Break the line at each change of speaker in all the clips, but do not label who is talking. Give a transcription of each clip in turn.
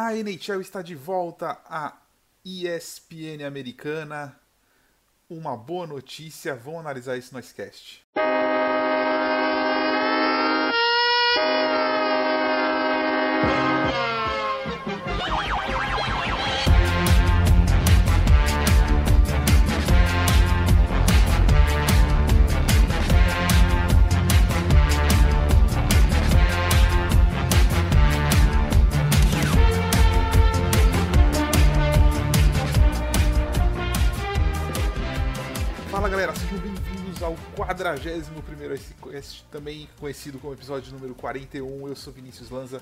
A NHL está de volta à ESPN americana. Uma boa notícia, vamos analisar isso no Icecast. 41 primeiro SQS, também conhecido como episódio número 41. Eu sou Vinícius Lanza.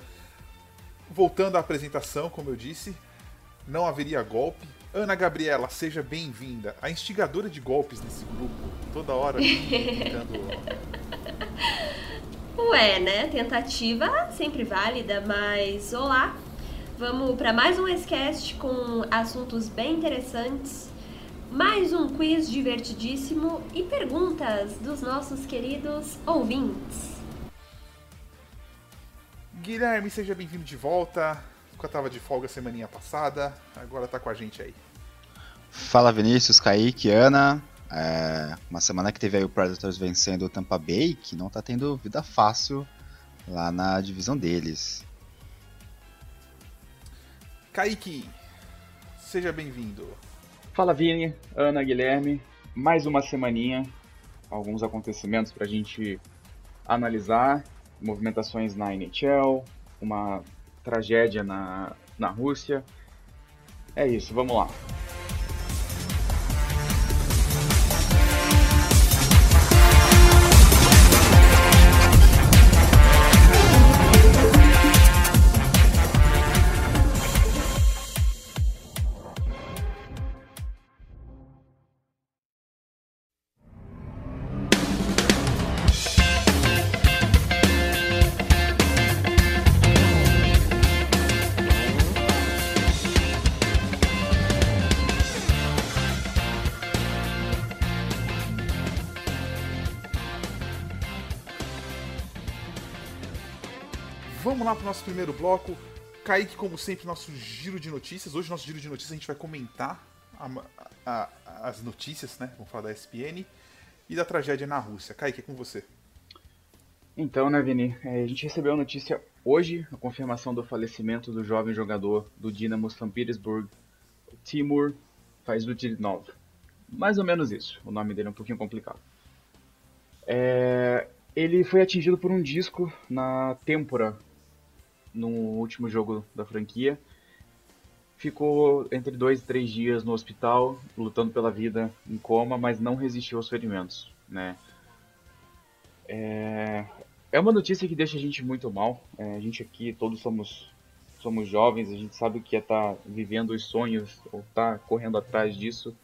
Voltando à apresentação, como eu disse, não haveria golpe. Ana Gabriela, seja bem-vinda. A instigadora de golpes nesse grupo, toda hora ficando...
Ué, né? Tentativa sempre válida, mas olá. Vamos para mais um Escast com assuntos bem interessantes mais um quiz divertidíssimo e perguntas dos nossos queridos ouvintes.
Guilherme, seja bem-vindo de volta. Eu tava de folga semaninha passada, agora tá com a gente aí.
Fala Vinícius, Kaique, Ana. É, uma semana que teve aí o Predators vencendo o Tampa Bay, que não tá tendo vida fácil lá na divisão deles.
Kaique, seja bem-vindo.
Fala Vini, Ana, Guilherme. Mais uma semaninha, alguns acontecimentos pra gente analisar, movimentações na NHL, uma tragédia na, na Rússia. É isso, vamos lá.
Nosso primeiro bloco. Kaique, como sempre, nosso giro de notícias. Hoje, nosso giro de notícias, a gente vai comentar a- a- as notícias, né? Vamos falar da SPN e da tragédia na Rússia. Kaique, é com você.
Então, né, Vini? é, a gente recebeu a notícia hoje, a confirmação do falecimento do jovem jogador do Dinamo São Petersburg, Timur Faizutinov. Mais ou menos isso. O nome dele é um pouquinho complicado. É, ele foi atingido por um disco na têmpora no último jogo da franquia. Ficou entre dois e três dias no hospital, lutando pela vida em coma, mas não resistiu aos ferimentos, né? É, é uma notícia que deixa a gente muito mal. É, a gente aqui, todos somos, somos jovens, a gente sabe o que é estar vivendo os sonhos ou estar correndo atrás disso.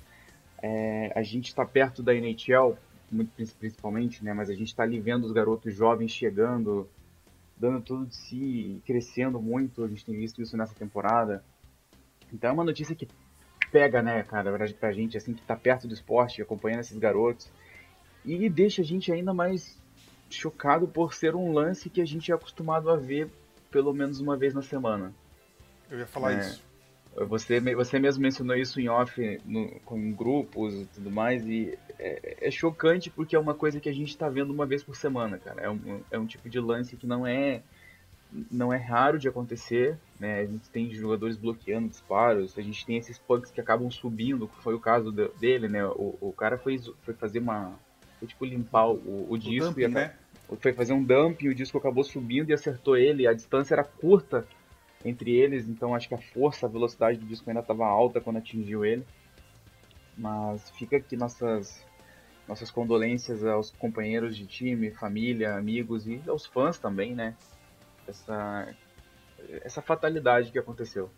É, a gente está perto da NHL, muito prin- principalmente, né? Mas a gente está ali vendo os garotos jovens chegando, dando tudo de si, crescendo muito. A gente tem visto isso nessa temporada. Então é uma notícia que pega, né, cara, pra, pra gente, assim, que tá perto do esporte, acompanhando esses garotos. E deixa a gente ainda mais chocado por ser um lance que a gente é acostumado a ver pelo menos uma vez na semana.
Eu ia falar
É.
isso.
Você, você mesmo mencionou isso em off, no, com grupos e tudo mais, e é, é chocante porque é uma coisa que a gente tá vendo uma vez por semana, cara. É um, é um tipo de lance que não é não é raro de acontecer, né? A gente tem jogadores bloqueando disparos, a gente tem esses pucks que acabam subindo, que foi o caso de- dele, né? O, o cara foi, foi fazer uma... Foi tipo limpar o, o
O
disco
dumping,
e
né?
foi fazer um dump e o disco acabou subindo e acertou ele. A distância era curta entre eles, então acho que a força, a velocidade do disco ainda estava alta quando atingiu ele. Mas fica aqui nossas nossas condolências aos companheiros de time, família, amigos e aos fãs também, né? Essa essa fatalidade que aconteceu.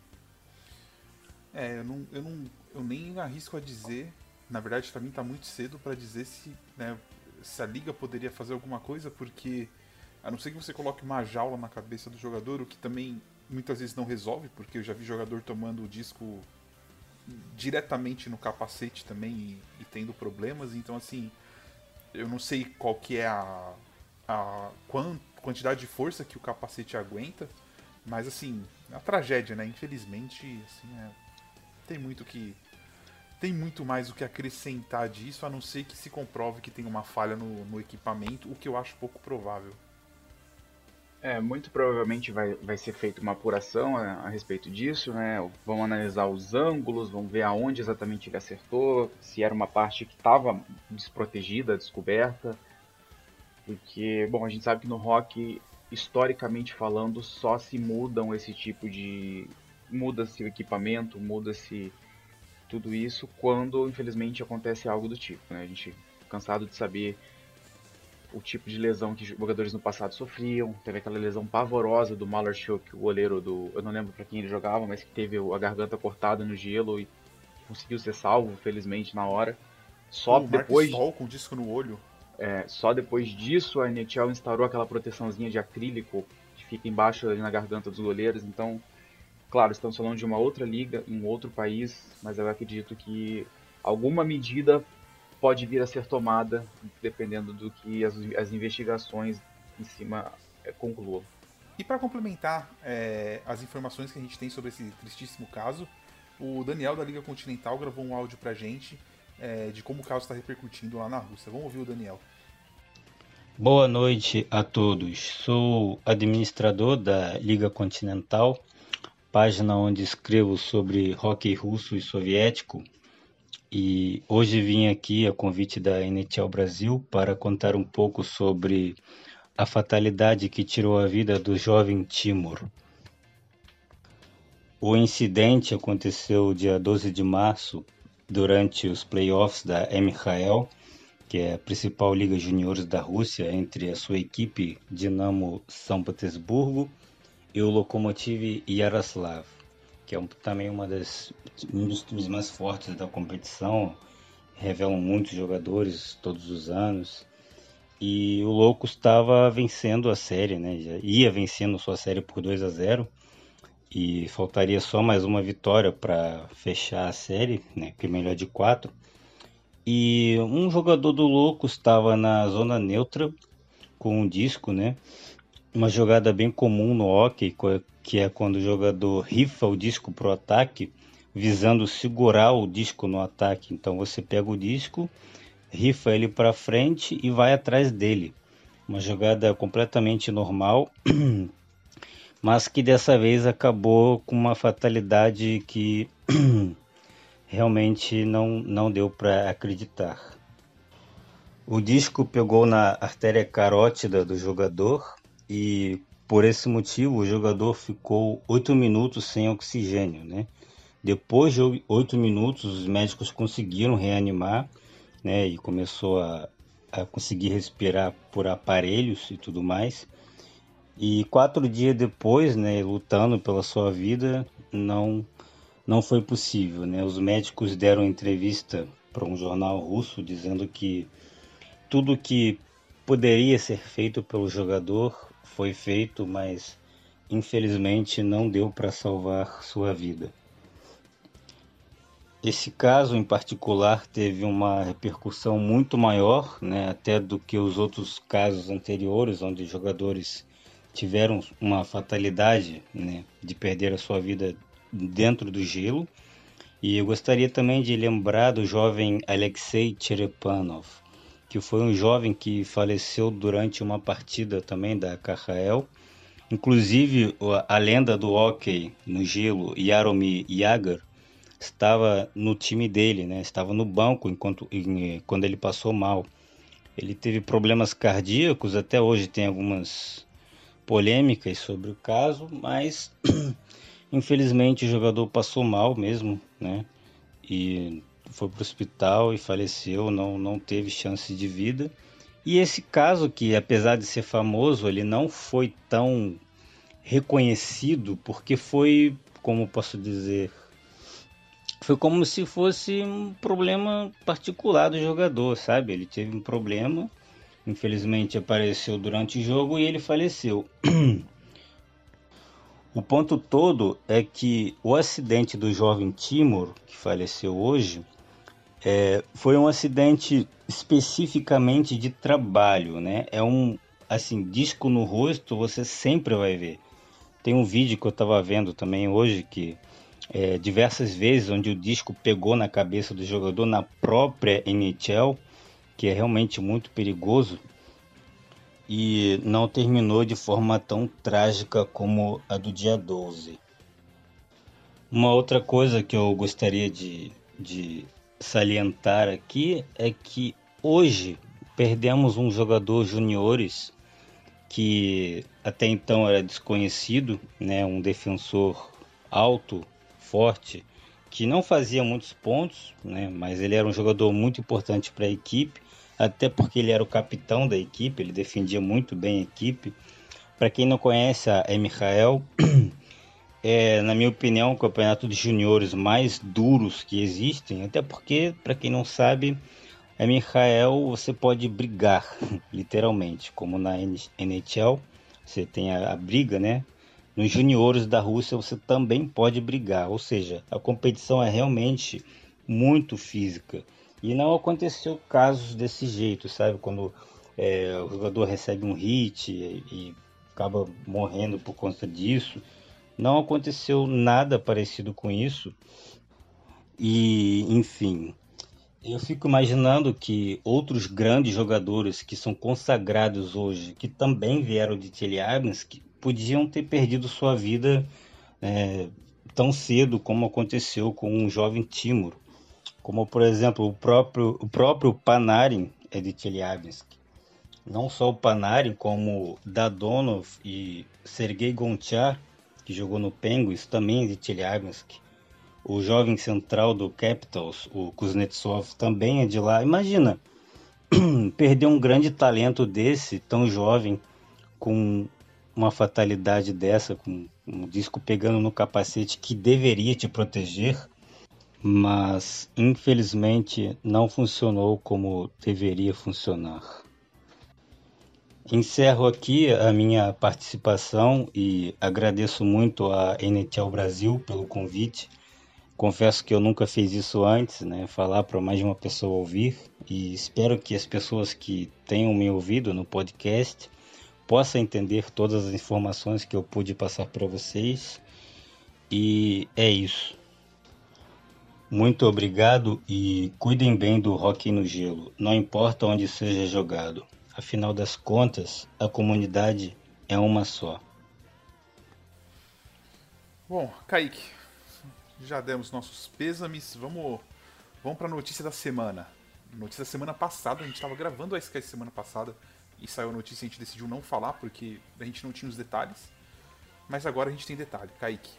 É, eu, não, eu, não, eu nem arrisco a dizer. Na verdade, pra mim tá muito cedo pra dizer se, né, se a liga poderia fazer alguma coisa, porque a não ser que você coloque uma jaula na cabeça do jogador, o que também muitas vezes não resolve, porque eu já vi jogador tomando o disco diretamente no capacete também e, e tendo problemas, então assim, eu não sei qual que é a, a quan- quantidade de força que o capacete aguenta, mas assim, a tragédia, né? Infelizmente, assim, é, tem muito que tem muito mais o que acrescentar disso, a não ser que se comprove que tem uma falha no, no equipamento, o que eu acho pouco provável.
É, muito provavelmente vai, vai ser feita uma apuração a, a, respeito disso, né? Vão analisar os ângulos, vão ver aonde exatamente ele acertou, se era uma parte que estava desprotegida, descoberta. Porque, bom, a gente sabe que no rock, historicamente falando, só se mudam esse tipo de. muda-se o equipamento, muda-se tudo isso quando, infelizmente, acontece algo do tipo, né? A gente cansado de saber o tipo de lesão que jogadores no passado sofriam. Teve aquela lesão pavorosa do Malarchuk, o goleiro do. Eu não lembro para quem ele jogava, mas que teve a garganta cortada no gelo e conseguiu ser salvo, felizmente, na hora. Só o depois.
Sol com disco no olho.
É, só depois disso a NHL instaurou aquela proteçãozinha de acrílico que fica embaixo ali na garganta dos goleiros. Então, claro, estamos falando de uma outra liga, em um outro país, mas eu acredito que alguma medida pode vir a ser tomada dependendo do que as, as investigações em cima é, concluam.
E para complementar é, as informações que a gente tem sobre esse tristíssimo caso, o Daniel da Liga Continental gravou um áudio para a gente é, de como o caso está repercutindo lá na Rússia. Vamos ouvir o Daniel.
Boa noite a todos. Sou administrador da Liga Continental, página onde escrevo sobre hockey russo e soviético e hoje vim aqui a convite da NHL Brasil para contar um pouco sobre a fatalidade que tirou a vida do jovem Timur. O incidente aconteceu dia 12 de março, durante os playoffs da MHL, que é a principal liga juniores da Rússia, entre a sua equipe Dinamo São Petersburgo e o Lokomotiv Yaroslav que é também uma das, um dos times mais fortes da competição, revelam muitos jogadores todos os anos. E o Louco estava vencendo a série, né? Já ia vencendo sua série por 2 a 0 e faltaria só mais uma vitória para fechar a série, né? Que melhor de quatro. E um jogador do Louco estava na zona neutra com um disco, né? Uma jogada bem comum no hockey, que é quando o jogador rifa o disco para o ataque, visando segurar o disco no ataque. Então você pega o disco, rifa ele para frente e vai atrás dele. Uma jogada completamente normal, mas que dessa vez acabou com uma fatalidade que realmente não, não deu para acreditar. O disco pegou na artéria carótida do jogador e por esse motivo, o jogador ficou oito minutos sem oxigênio. Né? Depois de oito minutos, os médicos conseguiram reanimar né? e começou a, a conseguir respirar por aparelhos e tudo mais. E quatro dias depois, né, lutando pela sua vida, não não foi possível. Né? Os médicos deram entrevista para um jornal russo dizendo que tudo que poderia ser feito pelo jogador foi feito, mas infelizmente não deu para salvar sua vida. Esse caso em particular teve uma repercussão muito maior, né, até do que os outros casos anteriores, onde jogadores tiveram uma fatalidade né, de perder a sua vida dentro do gelo. E eu gostaria também de lembrar do jovem Alexei Cherepanov, que foi um jovem que faleceu durante uma partida também da KHL. Inclusive, a lenda do hockey no gelo, Jaromir Jagr, estava no time dele, né? estava no banco enquanto, quando ele passou mal. Ele teve problemas cardíacos, até hoje tem algumas polêmicas sobre o caso, mas infelizmente o jogador passou mal mesmo, né? E foi para o hospital e faleceu, não, não teve chance de vida. E esse caso, que apesar de ser famoso, ele não foi tão reconhecido porque foi, como posso dizer, foi como se fosse um problema particular do jogador, sabe? Ele teve um problema, infelizmente apareceu durante o jogo e ele faleceu. O ponto todo é que o acidente do jovem Timor, que faleceu hoje, é, foi um acidente especificamente de trabalho, né? É um assim disco no rosto você sempre vai ver. Tem um vídeo que eu estava vendo também hoje que é, diversas vezes onde o disco pegou na cabeça do jogador na própria NHL, que é realmente muito perigoso e não terminou de forma tão trágica como a do dia 12. Uma outra coisa que eu gostaria de, de salientar aqui é que hoje perdemos um jogador juniores que até então era desconhecido, né, um defensor alto, forte, que não fazia muitos pontos, né, mas ele era um jogador muito importante para a equipe, até porque ele era o capitão da equipe, ele defendia muito bem a equipe. Para quem não conhece a Michael, é, na minha opinião, o campeonato de juniores mais duros que existem, até porque, para quem não sabe, a Michael você pode brigar, literalmente, como na NHL, você tem a, a briga, né? Nos juniores da Rússia você também pode brigar, ou seja, a competição é realmente muito física. E não aconteceu casos desse jeito, sabe? Quando é, o jogador recebe um hit e, e acaba morrendo por conta disso. Não aconteceu nada parecido com isso. E, enfim, eu fico imaginando que outros grandes jogadores que são consagrados hoje, que também vieram de Teliagbinsk, podiam ter perdido sua vida é, tão cedo como aconteceu com um jovem Timur. Como, por exemplo, o próprio, o próprio Panarin é de Teliagbinsk. Não só o Panarin, como Dadonov e Sergei Gonchar que jogou no Penguins, também de Teliagbinsk. O jovem central do Capitals, o Kuznetsov, também é de lá. Imagina, perder um grande talento desse, tão jovem, com uma fatalidade dessa, com um disco pegando no capacete que deveria te proteger, mas infelizmente não funcionou como deveria funcionar. Encerro aqui a minha participação e agradeço muito a NHL Brasil pelo convite. Confesso que eu nunca fiz isso antes, né? Falar para mais de uma pessoa ouvir e espero que as pessoas que tenham me ouvido no podcast possam entender todas as informações que eu pude passar para vocês. E é isso. Muito obrigado e cuidem bem do hockey no gelo, não importa onde seja jogado. Afinal das contas, a comunidade é uma só.
Bom, Kaique, já demos nossos pêsames. Vamos, vamos para a notícia da semana. Notícia da semana passada, a gente estava gravando a Sky semana passada e saiu a notícia, a gente decidiu não falar porque a gente não tinha os detalhes. Mas agora a gente tem detalhe. Kaique,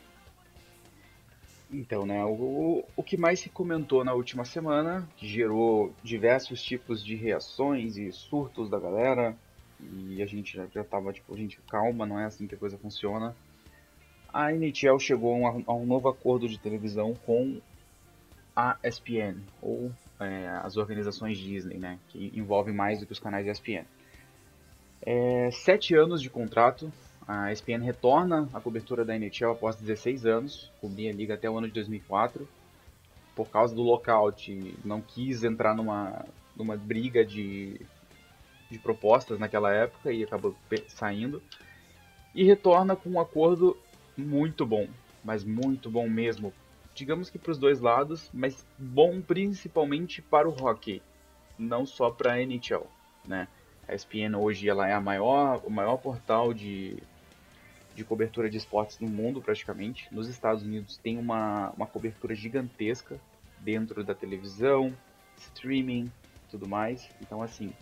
então, né, o, o que mais se comentou na última semana, que gerou diversos tipos de reações e surtos da galera, e a gente já, já tava tipo, gente, calma, não é assim que a coisa funciona. A NHL chegou a um, a um novo acordo de televisão com a ESPN, ou é, as organizações Disney, né, que envolvem mais do que os canais ESPN. É, sete anos de contrato, a ESPN retorna à cobertura da NHL após 16 anos, cobria a liga até o ano de 2004. Por causa do lockout, não quis entrar numa, numa briga de, de propostas naquela época e acabou saindo. E retorna com um acordo muito bom, mas muito bom mesmo. Digamos que para os dois lados, mas bom principalmente para o hockey, não só para a NHL, né? A ESPN hoje ela é a maior, o maior portal de de cobertura de esportes no mundo, praticamente. Nos Estados Unidos tem uma, uma cobertura gigantesca dentro da televisão, streaming, tudo mais. Então, assim,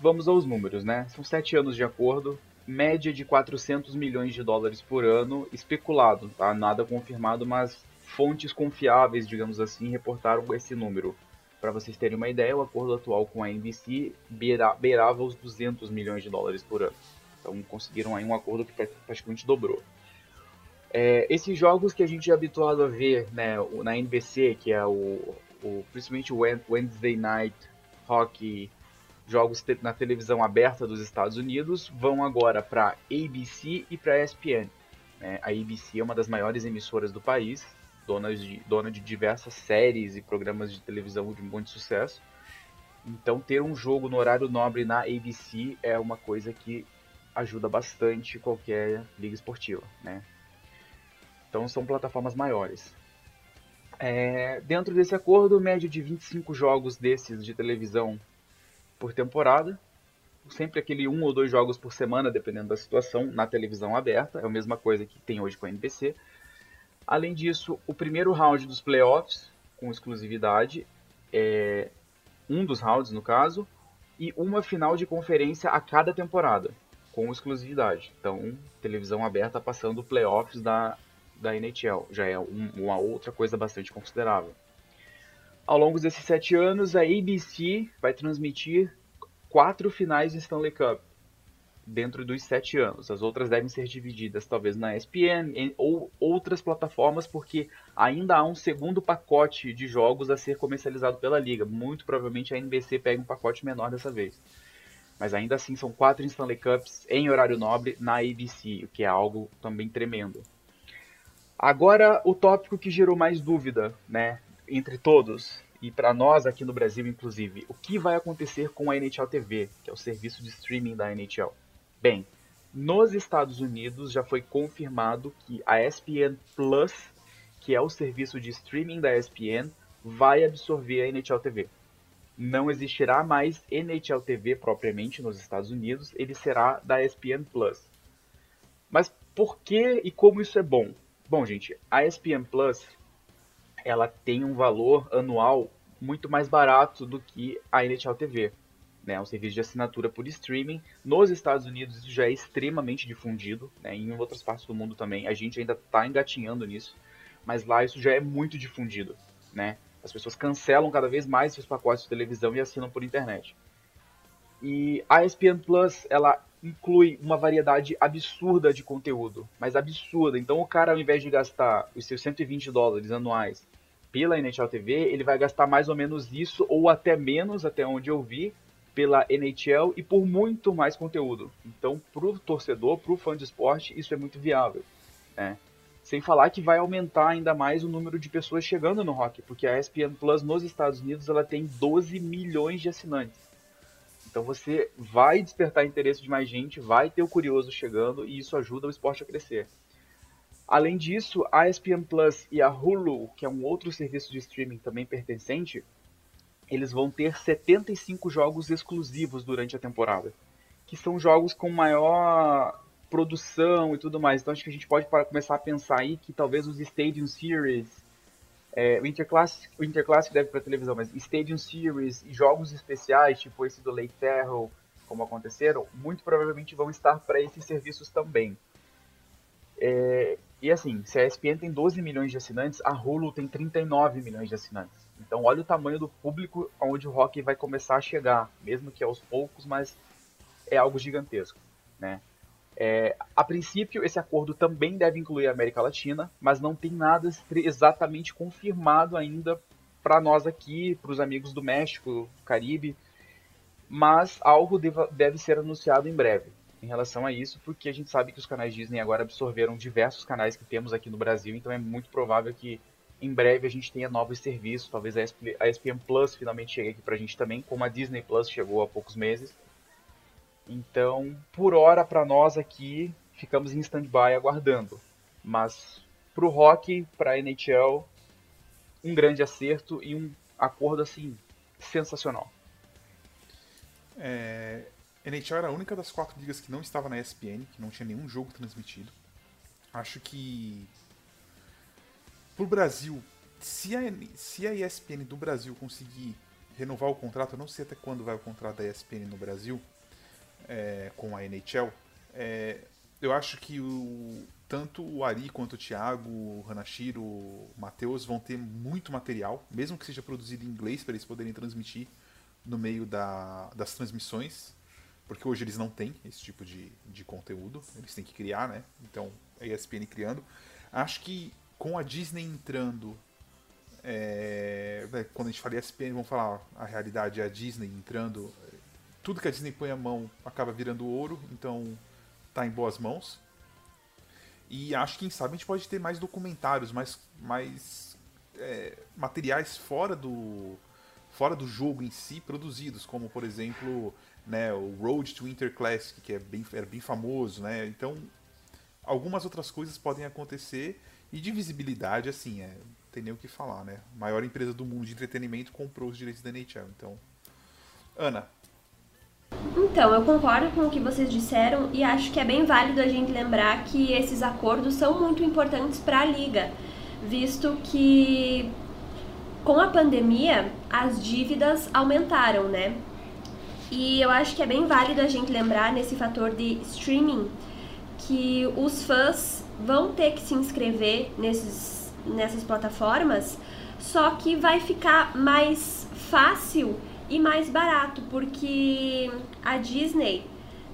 vamos aos números, né? São sete anos de acordo, média de 400 milhões de dólares por ano, especulado, tá? Nada confirmado, mas fontes confiáveis, digamos assim, reportaram esse número. Para vocês terem uma ideia, o acordo atual com a NBC beira, beirava os 200 milhões de dólares por ano. Então conseguiram aí um acordo que praticamente dobrou. É, esses jogos que a gente é habituado a ver né, na NBC, que é o, o principalmente o Wednesday Night Hockey, jogos na televisão aberta dos Estados Unidos, vão agora para ABC e para ESPN. Né? A ABC é uma das maiores emissoras do país, dona de, dona de diversas séries e programas de televisão de muito sucesso. Então ter um jogo no horário nobre na ABC é uma coisa que ajuda bastante qualquer liga esportiva, né? Então são plataformas maiores. É, dentro desse acordo, média de 25 jogos desses de televisão por temporada. Sempre aquele um ou dois jogos por semana, dependendo da situação, na televisão aberta. É a mesma coisa que tem hoje com a NBC. Além disso, o primeiro round dos playoffs, com exclusividade, é um dos rounds no caso, e uma final de conferência a cada temporada, com exclusividade. Então, televisão aberta passando playoffs da, da NHL, já é um, uma outra coisa bastante considerável. Ao longo desses sete anos, a ABC vai transmitir quatro finais de Stanley Cup dentro dos sete anos. As outras devem ser divididas talvez na ESPN em, ou outras plataformas, porque ainda há um segundo pacote de jogos a ser comercializado pela liga. Muito provavelmente a NBC pega um pacote menor dessa vez. Mas ainda assim são quatro Stanley Cups em horário nobre na ABC, o que é algo também tremendo. Agora o tópico que gerou mais dúvida, né, entre todos e para nós aqui no Brasil inclusive, o que vai acontecer com a NHL TV, que é o serviço de streaming da NHL? Bem, nos Estados Unidos já foi confirmado que a ESPN Plus, que é o serviço de streaming da ESPN, vai absorver a NHL TV. Não existirá mais NHL TV propriamente nos Estados Unidos, ele será da ESPN Plus. Mas por que e como isso é bom? Bom, gente, a ESPN Plus ela tem um valor anual muito mais barato do que a NHL TV né, um serviço de assinatura por streaming. Nos Estados Unidos isso já é extremamente difundido, né, em outras partes do mundo também. A gente ainda está engatinhando nisso, mas lá isso já é muito difundido. Né? As pessoas cancelam cada vez mais seus pacotes de televisão e assinam por internet. E a ESPN Plus, ela inclui uma variedade absurda de conteúdo, mas absurda. Então o cara, ao invés de gastar os seus 120 dólares anuais pela NHL TV, ele vai gastar mais ou menos isso, ou até menos, até onde eu vi, pela NHL e por muito mais conteúdo. Então, para o torcedor, para o fã de esporte, isso é muito viável. Né? Sem falar que vai aumentar ainda mais o número de pessoas chegando no rock, porque a ESPN Plus nos Estados Unidos ela tem 12 milhões de assinantes. Então você vai despertar interesse de mais gente, vai ter o curioso chegando e isso ajuda o esporte a crescer. Além disso, a ESPN Plus e a Hulu, que é um outro serviço de streaming também pertencente, eles vão ter 75 jogos exclusivos durante a temporada, que são jogos com maior produção e tudo mais. Então acho que a gente pode começar a pensar aí que talvez os Stadium Series, é, o, Interclassic, o Interclassic deve para televisão, mas Stadium Series e jogos especiais, tipo esse do Lake Terrell, como aconteceram, muito provavelmente vão estar para esses serviços também. É, e assim, se a ESPN tem 12 milhões de assinantes, a Hulu tem 39 milhões de assinantes. Então olha o tamanho do público onde o rock vai começar a chegar, mesmo que aos poucos, mas é algo gigantesco, né? É, a princípio, esse acordo também deve incluir a América Latina, mas não tem nada exatamente confirmado ainda para nós aqui, para os amigos do México, do Caribe, mas algo deva, deve ser anunciado em breve em relação a isso, porque a gente sabe que os canais Disney agora absorveram diversos canais que temos aqui no Brasil, então é muito provável que em breve a gente tenha novos serviços, talvez a ESPN Plus finalmente chegue aqui pra gente também, como a Disney Plus chegou há poucos meses. Então, por hora para nós aqui, ficamos em stand-by aguardando. Mas pro rock, pra NHL, um grande acerto e um acordo assim sensacional.
É, NHL era a única das quatro ligas que não estava na ESPN, que não tinha nenhum jogo transmitido. Acho que pro Brasil, se a, se a ESPN do Brasil conseguir renovar o contrato, eu não sei até quando vai o contrato da ESPN no Brasil é, com a NHL, é, eu acho que o, tanto o Ari quanto o Thiago, o Hanashiro, o Matheus vão ter muito material, mesmo que seja produzido em inglês para eles poderem transmitir no meio da, das transmissões, porque hoje eles não têm esse tipo de, de conteúdo, eles têm que criar, né? Então a ESPN criando. Acho que com a Disney entrando. É, quando a gente fala ESPN, vamos falar a realidade, a Disney entrando. Tudo que a Disney põe a mão acaba virando ouro, então tá em boas mãos. E acho que, quem sabe, a gente pode ter mais documentários, mais, mais é, materiais fora do, fora do jogo em si produzidos, como por exemplo né? O Road to Winter Classic, que é bem, era bem famoso, né? Então, algumas outras coisas podem acontecer e de visibilidade, assim, é, tem nem o que falar, né? A maior empresa do mundo de entretenimento comprou os direitos da NHL, então... Ana.
Então, eu concordo com o que vocês disseram e acho que é bem válido a gente lembrar que esses acordos são muito importantes para a liga, visto que com a pandemia as dívidas aumentaram, né? E eu acho que é bem válido a gente lembrar nesse fator de streaming que os fãs vão ter que se inscrever nesses, nessas plataformas, só que vai ficar mais fácil e mais barato, porque a Disney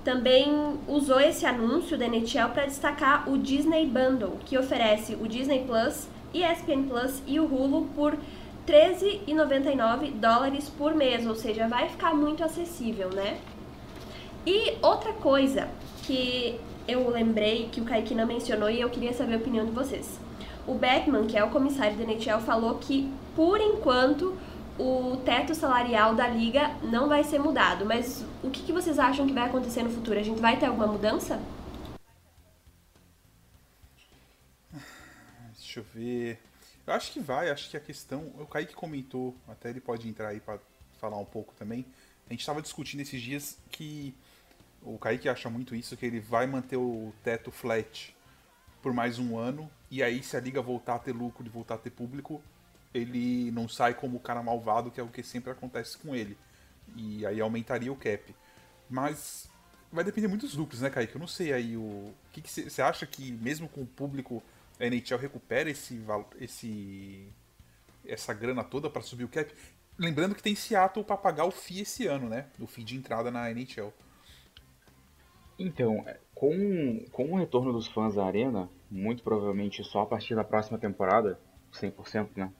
também usou esse anúncio da NHL para destacar o Disney Bundle, que oferece o Disney Plus, ESPN Plus e o Hulu por 13,99 dólares por mês, ou seja, vai ficar muito acessível, né? E outra coisa que eu lembrei que o Kaique não mencionou e eu queria saber a opinião de vocês. O Beckman, que é o comissário da NHL, falou que por enquanto o teto salarial da liga não vai ser mudado. Mas o que, que vocês acham que vai acontecer no futuro? A gente vai ter alguma mudança?
Deixa eu ver. Eu acho que vai, acho que a questão. O Kaique comentou, até ele pode entrar aí para falar um pouco também. A gente estava discutindo esses dias que o Kaique acha muito isso, que ele vai manter o teto flat por mais um ano, e aí se a liga voltar a ter lucro e voltar a ter público, ele não sai como o cara malvado, que é o que sempre acontece com ele. E aí aumentaria o cap. Mas vai depender muito dos lucros, né, Kaique? Eu não sei aí o. Que você acha que, mesmo com o público a NHL recupera esse, esse essa grana toda para subir o cap. Lembrando que tem Seattle para pagar o FII esse ano, né? O FII de entrada na NHL.
Então, é, com, com o retorno dos fãs à arena, muito provavelmente só a partir da próxima temporada, 100%, né?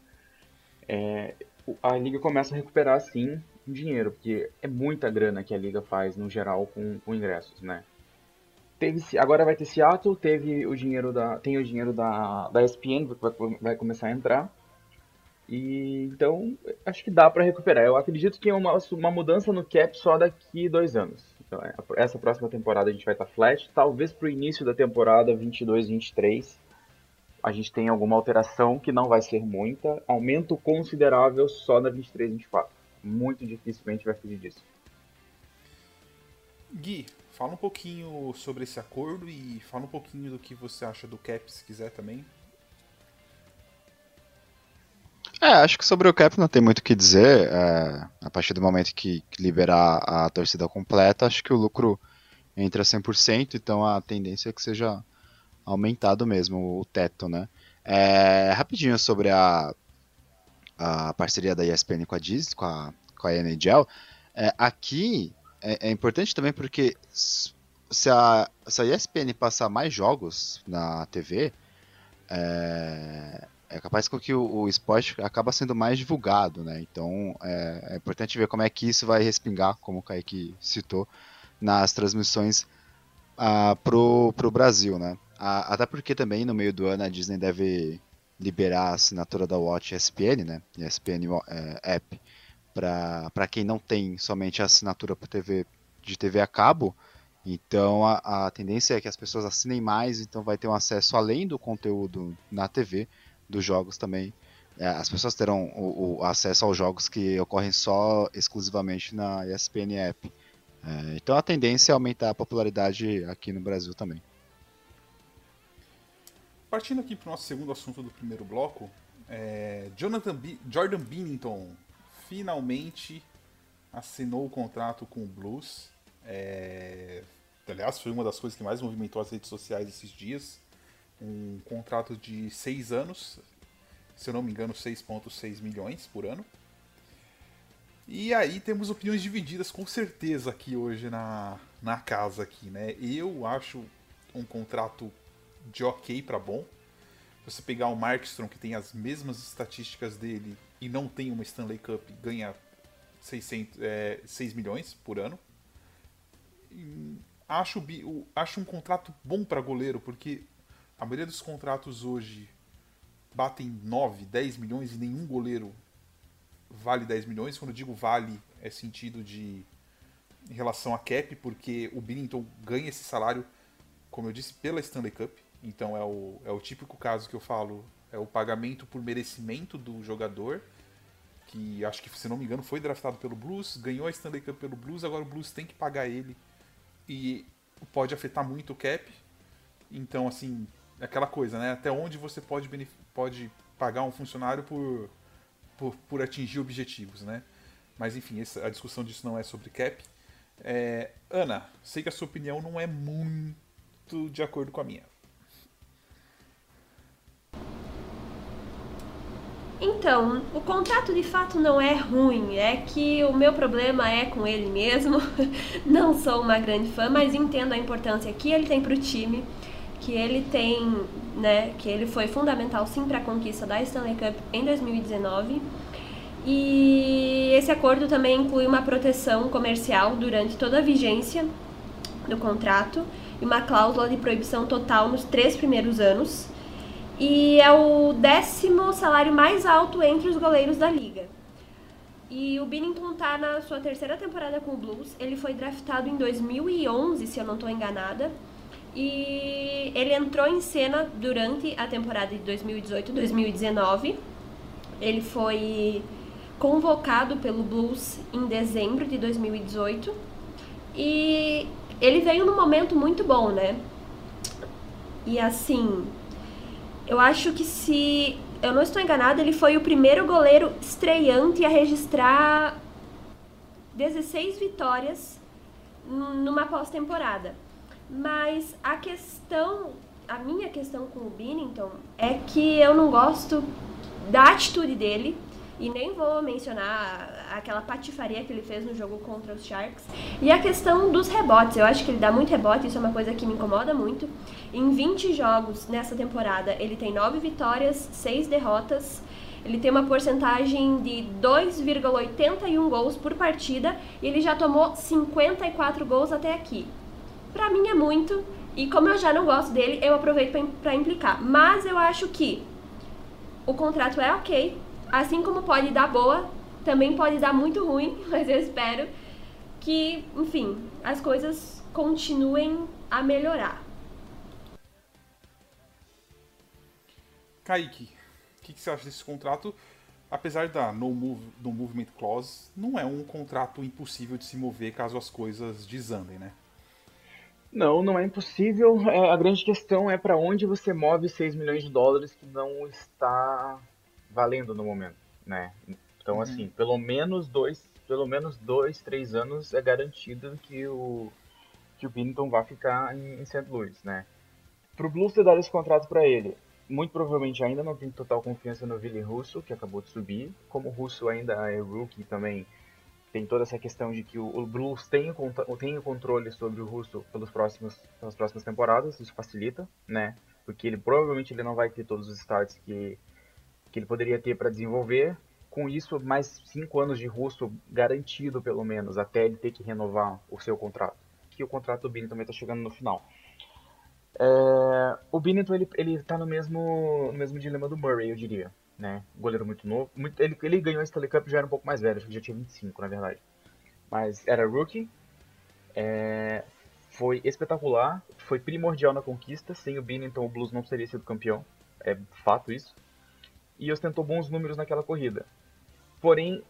É, a liga começa a recuperar, sim, dinheiro, porque é muita grana que a liga faz, no geral, com, com ingressos, né? Teve, agora vai ter Seattle, teve o dinheiro da, tem o dinheiro da, da ESPN, vai, vai começar a entrar. E então acho que dá para recuperar. Eu acredito que é uma, uma mudança no cap só daqui dois anos. Então, é, essa próxima temporada a gente vai estar tá flat. Talvez para o início da temporada 22-23 a gente tenha alguma alteração que não vai ser muita. Aumento considerável só na 23-24. Muito dificilmente vai fugir disso.
Gui, Fala um pouquinho sobre esse acordo e fala um pouquinho do que você acha do cap, se quiser também.
É, acho que sobre o cap não tem muito o que dizer. É, a partir do momento que, que liberar a torcida completa, acho que o lucro entra 100%, então a tendência é que seja aumentado mesmo o teto, né? É, rapidinho sobre a, a parceria da ESPN com a Disney, com a, com a NHL. É, aqui é, é importante também porque se a, se a ESPN passar mais jogos na TV, é, é capaz que o, o esporte acaba sendo mais divulgado, né? Então é, é, importante ver como é que isso vai respingar, como o Kaique citou, nas transmissões uh, pro, pro Brasil, né? Até porque também no meio do ano a Disney deve liberar a assinatura da Watch ESPN, né? ESPN é, App para quem não tem somente a assinatura por TV, de TV a cabo. Então a, a, tendência é que as pessoas assinem mais, então vai ter um acesso além do conteúdo na TV, dos jogos também. É, as pessoas terão o, o, acesso aos jogos que ocorrem só exclusivamente na ESPN App. É, então a tendência é aumentar a popularidade aqui no Brasil também.
Partindo aqui para o nosso segundo assunto do primeiro bloco, é Jonathan Jordan Binnington finalmente assinou o contrato com o Blues. É... Aliás, foi uma das coisas que mais movimentou as redes sociais esses dias. Um contrato de seis anos, se eu não me engano, 6,6 milhões por ano. E aí temos opiniões divididas com certeza aqui hoje na, na casa aqui, né? Eu acho um contrato de ok para bom. Você pegar o Markstrom, que tem as mesmas estatísticas dele e não tem uma Stanley Cup, ganha 600, é, 6 milhões por ano. Acho, acho um contrato bom para goleiro, porque a maioria dos contratos hoje batem 9, 10 milhões e nenhum goleiro vale 10 milhões. Quando eu digo vale, é sentido de em relação a cap, porque o Binnington ganha esse salário, como eu disse, pela Stanley Cup. Então é o, é o típico caso que eu falo, é o pagamento por merecimento do jogador, que acho que, se não me engano, foi draftado pelo Blues, ganhou a Stanley Cup pelo Blues, agora o Blues tem que pagar ele e pode afetar muito o cap. Então, assim, aquela coisa, né? Até onde você pode, pode pagar um funcionário por, por, por atingir objetivos, né? Mas enfim, essa, a discussão disso não é sobre cap. É, Ana, sei que a sua opinião não é muito de acordo com a minha.
Então, o contrato de fato não é ruim, é que o meu problema é com ele mesmo. Não sou uma grande fã, mas entendo a importância que ele tem para o time, que ele tem, né, que ele foi fundamental sim para a conquista da Stanley Cup em 2019. E esse acordo também inclui uma proteção comercial durante toda a vigência do contrato e uma cláusula de proibição total nos três primeiros anos e é o décimo salário mais alto entre os goleiros da liga. E o Binnington tá na sua terceira temporada com o Blues. Ele foi draftado em 2011, se eu não estou enganada. E ele entrou em cena durante a temporada de 2018-2019. Ele foi convocado pelo Blues em dezembro de 2018. E ele veio num momento muito bom, né? E assim, eu acho que se eu não estou enganada, ele foi o primeiro goleiro estreante a registrar 16 vitórias numa pós-temporada. Mas a questão, a minha questão com o Binnington é que eu não gosto da atitude dele e nem vou mencionar aquela patifaria que ele fez no jogo contra os Sharks. E a questão dos rebotes, eu acho que ele dá muito rebote, isso é uma coisa que me incomoda muito. Em 20 jogos nessa temporada, ele tem 9 vitórias, 6 derrotas. Ele tem uma porcentagem de 2,81 gols por partida e ele já tomou 54 gols até aqui. Pra mim é muito, e como eu já não gosto dele, eu aproveito para implicar. Mas eu acho que o contrato é ok, assim como pode dar boa, também pode dar muito ruim, mas eu espero que, enfim, as coisas continuem a melhorar.
Kaique, o que, que, você acha desse contrato? Apesar da no, move, no movement clause, não é um contrato impossível de se mover caso as coisas desandem, né?
Não, não é impossível. É, a grande questão é para onde você move 6 milhões de dólares que não está valendo no momento, né? Então, uhum. assim, pelo menos dois, pelo menos dois, três anos é garantido que o que o Binnington vai ficar em, em St. Louis, né? Pro Blues ter dado esse contrato para ele, muito provavelmente ainda não tem total confiança no Billy Russo, que acabou de subir. Como o Russo ainda é rookie também, tem toda essa questão de que o, o Blues tem o, tem o controle sobre o Russo pelos próximos, pelas próximas temporadas, isso facilita, né? Porque ele provavelmente ele não vai ter todos os starts que que ele poderia ter para desenvolver. Com isso, mais cinco anos de Russo garantido, pelo menos, até ele ter que renovar o seu contrato. Que o contrato do Binnington também está chegando no final. É, o Binnington ele, ele tá no mesmo, no mesmo dilema do Murray, eu diria. Né? Goleiro muito novo. Muito, ele, ele ganhou a Stanley Cup já era um pouco mais velho, acho que já tinha 25, na verdade. Mas era rookie. É, foi espetacular. Foi primordial na conquista. Sem o Binnington, o Blues não teria sido campeão. É fato isso e ostentou bons números naquela corrida. Porém,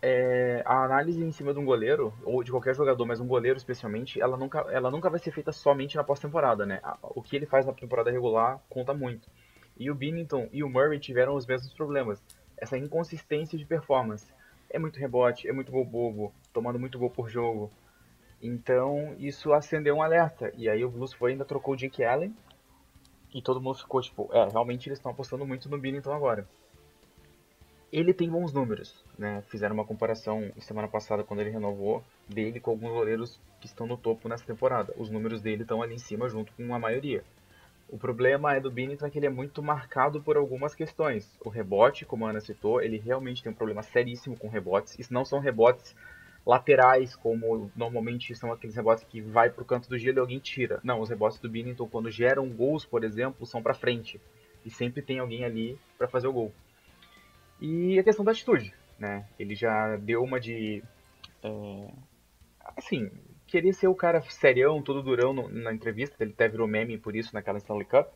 é, a análise em cima de um goleiro, ou de qualquer jogador, mas um goleiro especialmente, ela nunca, ela nunca vai ser feita somente na pós-temporada, né? O que ele faz na temporada regular conta muito. E o Binnington e o Murray tiveram os mesmos problemas. Essa inconsistência de performance. É muito rebote, é muito gol bobo, tomando muito gol por jogo. Então, isso acendeu um alerta. E aí o Blues foi ainda trocou o Jake Allen, e todo mundo ficou tipo, é, realmente eles estão apostando muito no Binnington agora. Ele tem bons números, né? Fizeram uma comparação semana passada quando ele renovou dele com alguns goleiros que estão no topo nessa temporada. Os números dele estão ali em cima junto com a maioria. O problema é do Binnington é que ele é muito marcado por algumas questões. O rebote, como a Ana citou, ele realmente tem um problema seríssimo com rebotes. Isso não são rebotes laterais, como normalmente são aqueles rebotes que vai para o canto do gelo e alguém tira. Não, os rebotes do Binnington, quando geram gols, por exemplo, são para frente. E sempre tem alguém ali para fazer o gol. E a questão da atitude, né? Ele já deu uma de... É, assim, queria ser o cara serião, todo durão no, na entrevista, ele até virou meme por isso naquela Stanley Cup.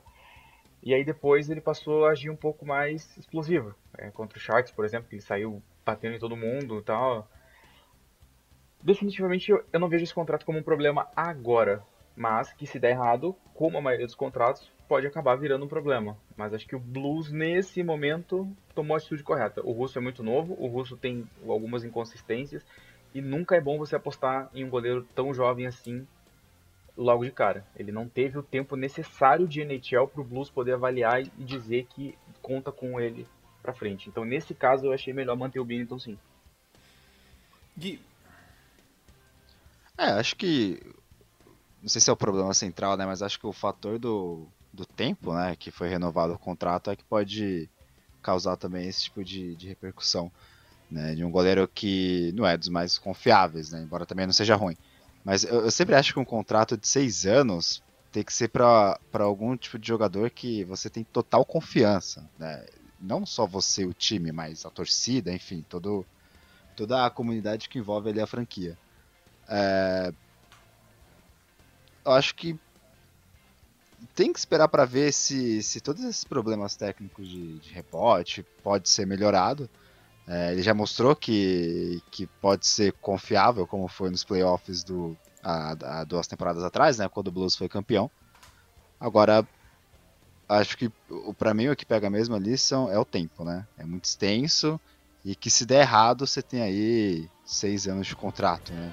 E aí depois ele passou a agir um pouco mais explosivo. É, contra o Sharks, por exemplo, que ele saiu batendo em todo mundo e tal. Definitivamente eu, eu não vejo esse contrato como um problema agora. Mas que se der errado, como a maioria dos contratos, pode acabar virando um problema. Mas acho que o Blues, nesse momento, tomou a atitude correta. O Russo é muito novo, o Russo tem algumas inconsistências. E nunca é bom você apostar em um goleiro tão jovem assim logo de cara. Ele não teve o tempo necessário de NHL para o Blues poder avaliar e dizer que conta com ele para frente. Então, nesse caso, eu achei melhor manter o Binnington sim.
Gui. É, acho que não sei se é o problema central, né, mas acho que o fator do, do tempo, né, que foi renovado o contrato é que pode causar também esse tipo de, de repercussão, né, de um goleiro que não é dos mais confiáveis, né, embora também não seja ruim. Mas eu, eu sempre acho que um contrato de seis anos tem que ser para algum tipo de jogador que você tem total confiança, né? Não só você, o time, mas a torcida, enfim, todo, toda a comunidade que envolve ali a franquia. É... Eu acho que tem que esperar para ver se, se todos esses problemas técnicos de, de rebote pode ser melhorado. É, ele já mostrou que, que pode ser confiável, como foi nos playoffs do, a, duas temporadas atrás, né, quando o Blues foi campeão. Agora, acho que para mim o que pega mesmo ali são, é o tempo, né? É muito extenso e que se der errado você tem aí seis anos de contrato, né?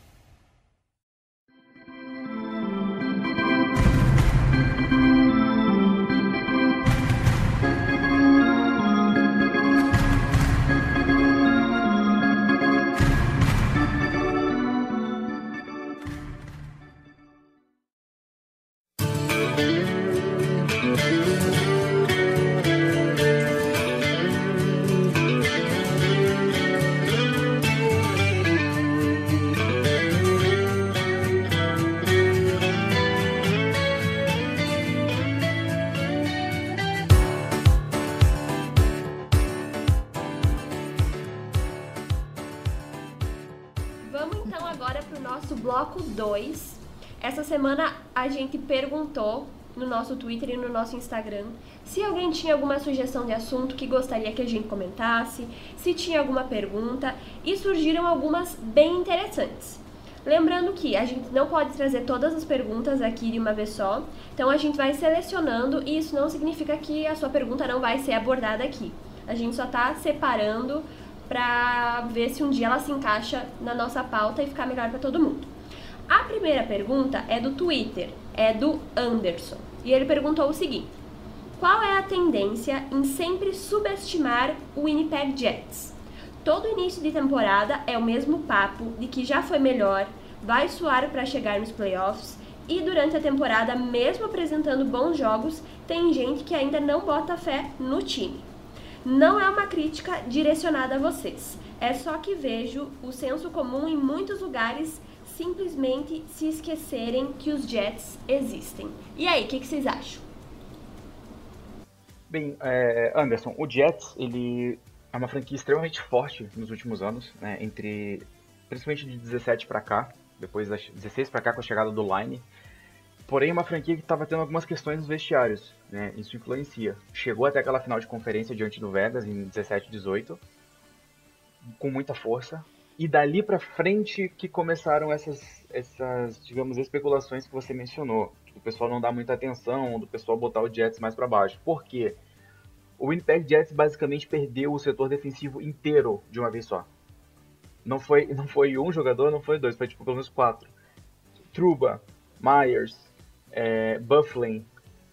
semana a gente perguntou no nosso Twitter e no nosso Instagram se alguém tinha alguma sugestão de assunto que gostaria que a gente comentasse, se tinha alguma pergunta e surgiram algumas bem interessantes. Lembrando que a gente não pode trazer todas as perguntas aqui de uma vez só, então a gente vai selecionando e isso não significa que a sua pergunta não vai ser abordada aqui. A gente só está separando para ver se um dia ela se encaixa na nossa pauta e ficar melhor para todo mundo. A primeira pergunta é do Twitter, é do Anderson. E ele perguntou o seguinte: Qual é a tendência em sempre subestimar o Winnipeg Jets? Todo início de temporada é o mesmo papo de que já foi melhor, vai suar para chegar nos playoffs e durante a temporada, mesmo apresentando bons jogos, tem gente que ainda não bota fé no time. Não é uma crítica direcionada a vocês, é só que vejo o senso comum em muitos lugares simplesmente se esquecerem que os Jets existem. E aí, o que, que, vocês acham?
Bem, é, Anderson, o Jets ele é uma franquia extremamente forte nos últimos anos, né, entre principalmente de 17 para cá, depois das 16 para cá com a chegada do Line. Porém, uma franquia que estava tendo algumas questões nos vestiários, né, isso influencia. Chegou até aquela final de conferência diante do Vegas em 17 e 18, com muita força, e dali para frente que começaram essas, essas, digamos, especulações que você mencionou. O pessoal não dá muita atenção, do pessoal botar o Jets mais para baixo. Por quê? O Winnipeg Jets basicamente perdeu o setor defensivo inteiro de uma vez só. Não foi, não foi um jogador, não foi dois, foi tipo pelo menos quatro. Truba, Myers, é, Bufflin,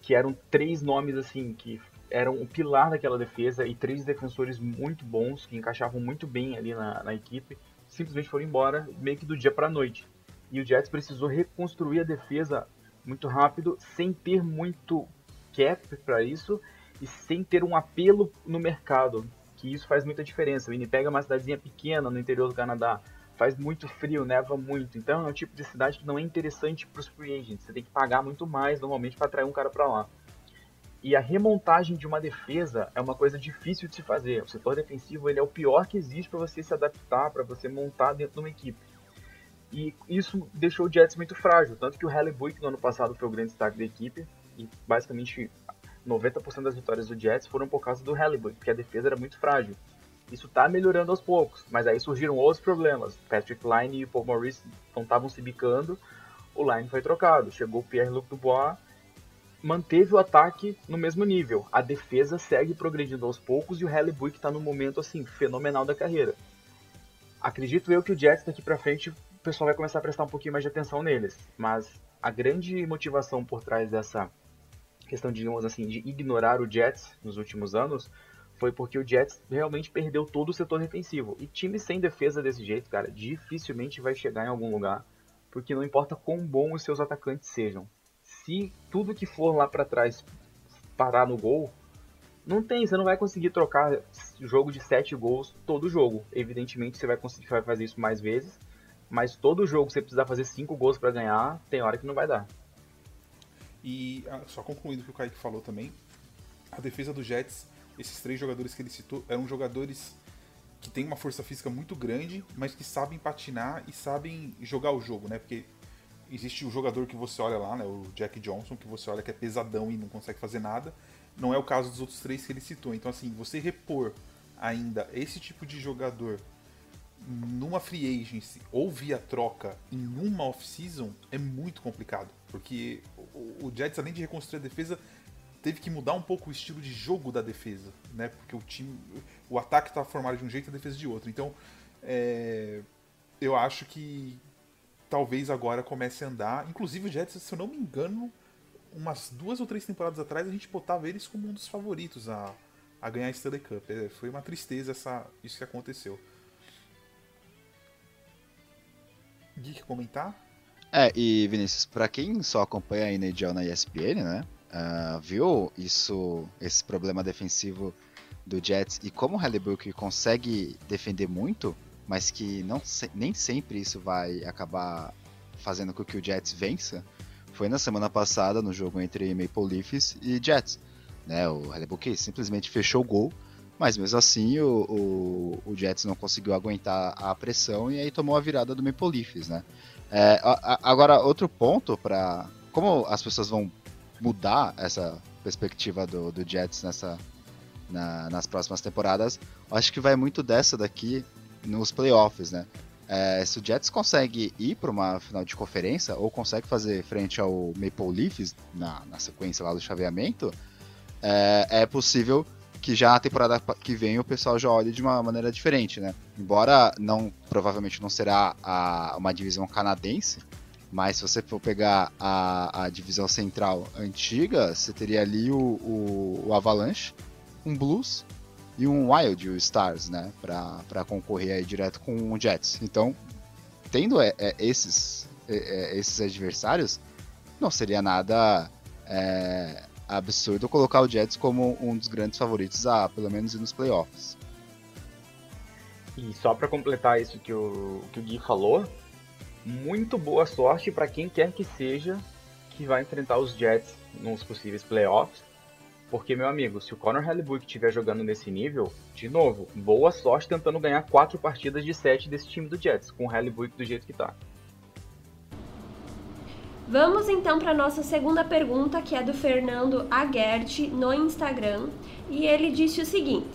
que eram três nomes assim que eram o pilar daquela defesa e três defensores muito bons que encaixavam muito bem ali na, na equipe simplesmente foram embora meio que do dia para noite. E o Jets precisou reconstruir a defesa muito rápido, sem ter muito cap para isso e sem ter um apelo no mercado, que isso faz muita diferença. Winnipeg é uma cidadezinha pequena no interior do Canadá, faz muito frio, neva muito, então é um tipo de cidade que não é interessante para os free agents. Você tem que pagar muito mais normalmente para atrair um cara para lá. E a remontagem de uma defesa é uma coisa difícil de se fazer. O setor defensivo ele é o pior que existe para você se adaptar, para você montar dentro de uma equipe. E isso deixou o Jets muito frágil. Tanto que o Halle Buick no ano passado foi o grande destaque da equipe. E basicamente 90% das vitórias do Jets foram por causa do Halle Buick, porque a defesa era muito frágil. Isso está melhorando aos poucos, mas aí surgiram outros problemas. Patrick Line e Paul Maurice não estavam se bicando. O Line foi trocado. Chegou o Pierre-Luc Dubois manteve o ataque no mesmo nível. A defesa segue progredindo aos poucos e o Halle Buick está no momento assim fenomenal da carreira. Acredito eu que o Jets daqui para frente o pessoal vai começar a prestar um pouquinho mais de atenção neles, mas a grande motivação por trás dessa questão de, assim, de ignorar o Jets nos últimos anos foi porque o Jets realmente perdeu todo o setor defensivo. E time sem defesa desse jeito, cara, dificilmente vai chegar em algum lugar, porque não importa quão bons os seus atacantes sejam se tudo que for lá para trás parar no gol, não tem, você não vai conseguir trocar jogo de 7 gols todo jogo. Evidentemente você vai conseguir vai fazer isso mais vezes, mas todo jogo você precisar fazer 5 gols para ganhar, tem hora que não vai dar.
E ah, só concluindo o que o Kaique falou também, a defesa do Jets, esses três jogadores que ele citou, eram jogadores que têm uma força física muito grande, mas que sabem patinar e sabem jogar o jogo, né? Porque existe o jogador que você olha lá, né, o Jack Johnson, que você olha que é pesadão e não consegue fazer nada. Não é o caso dos outros três que ele citou. Então, assim, você repor ainda esse tipo de jogador numa free agency ou via troca em uma off-season é muito complicado. Porque o Jets, além de reconstruir a defesa, teve que mudar um pouco o estilo de jogo da defesa, né? Porque o time. O ataque estava formado de um jeito e a defesa de outro. Então, é, eu acho que, talvez agora comece a andar. Inclusive o Jets, se eu não me engano, umas duas ou três temporadas atrás a gente botava eles como um dos favoritos a, a ganhar a Stanley Cup. É, foi uma tristeza essa, isso que aconteceu. Gui, quer comentar?
É, e Vinícius, para quem só acompanha a NHL na ESPN, né, uh, viu isso, esse problema defensivo do Jets e como o Halliburton consegue defender muito, mas que não, nem sempre isso vai acabar fazendo com que o Jets vença, foi na semana passada no jogo entre Maple Leafs e Jets. Né, o Hellebuck simplesmente fechou o gol, mas mesmo assim o, o, o, Jets não conseguiu aguentar a pressão e aí tomou a virada do Maple Leafs. Né? É, a, a, agora, outro ponto para. Como as pessoas vão mudar essa perspectiva do, do Jets nessa, na, nas próximas temporadas, acho que vai muito dessa daqui nos playoffs, né? É, se o Jets consegue ir para uma final de conferência ou consegue fazer frente ao Maple Leafs na, na sequência lá do chaveamento, é, é, possível que já a temporada que vem o pessoal já olhe de uma maneira diferente, né? Embora não provavelmente não será a, uma divisão canadense, mas se você for pegar a, a divisão central antiga, você teria ali o, o, o Avalanche, um Blues e um Wild Stars, né, para concorrer aí direto com o Jets. Então, tendo é, é, esses, é, é, esses adversários, não seria nada é, absurdo colocar o Jets como um dos grandes favoritos a pelo menos ir nos playoffs.
E só para completar isso que o, que o Gui falou, muito boa sorte para quem quer que seja que vai enfrentar os Jets nos possíveis playoffs porque, meu amigo, se o Conor Halliburton estiver jogando nesse nível, de novo, boa sorte tentando ganhar quatro partidas de sete desse time do Jets, com o Halliburton do jeito que tá.
Vamos então para nossa segunda pergunta, que é do Fernando Aguert no Instagram, e ele disse o seguinte: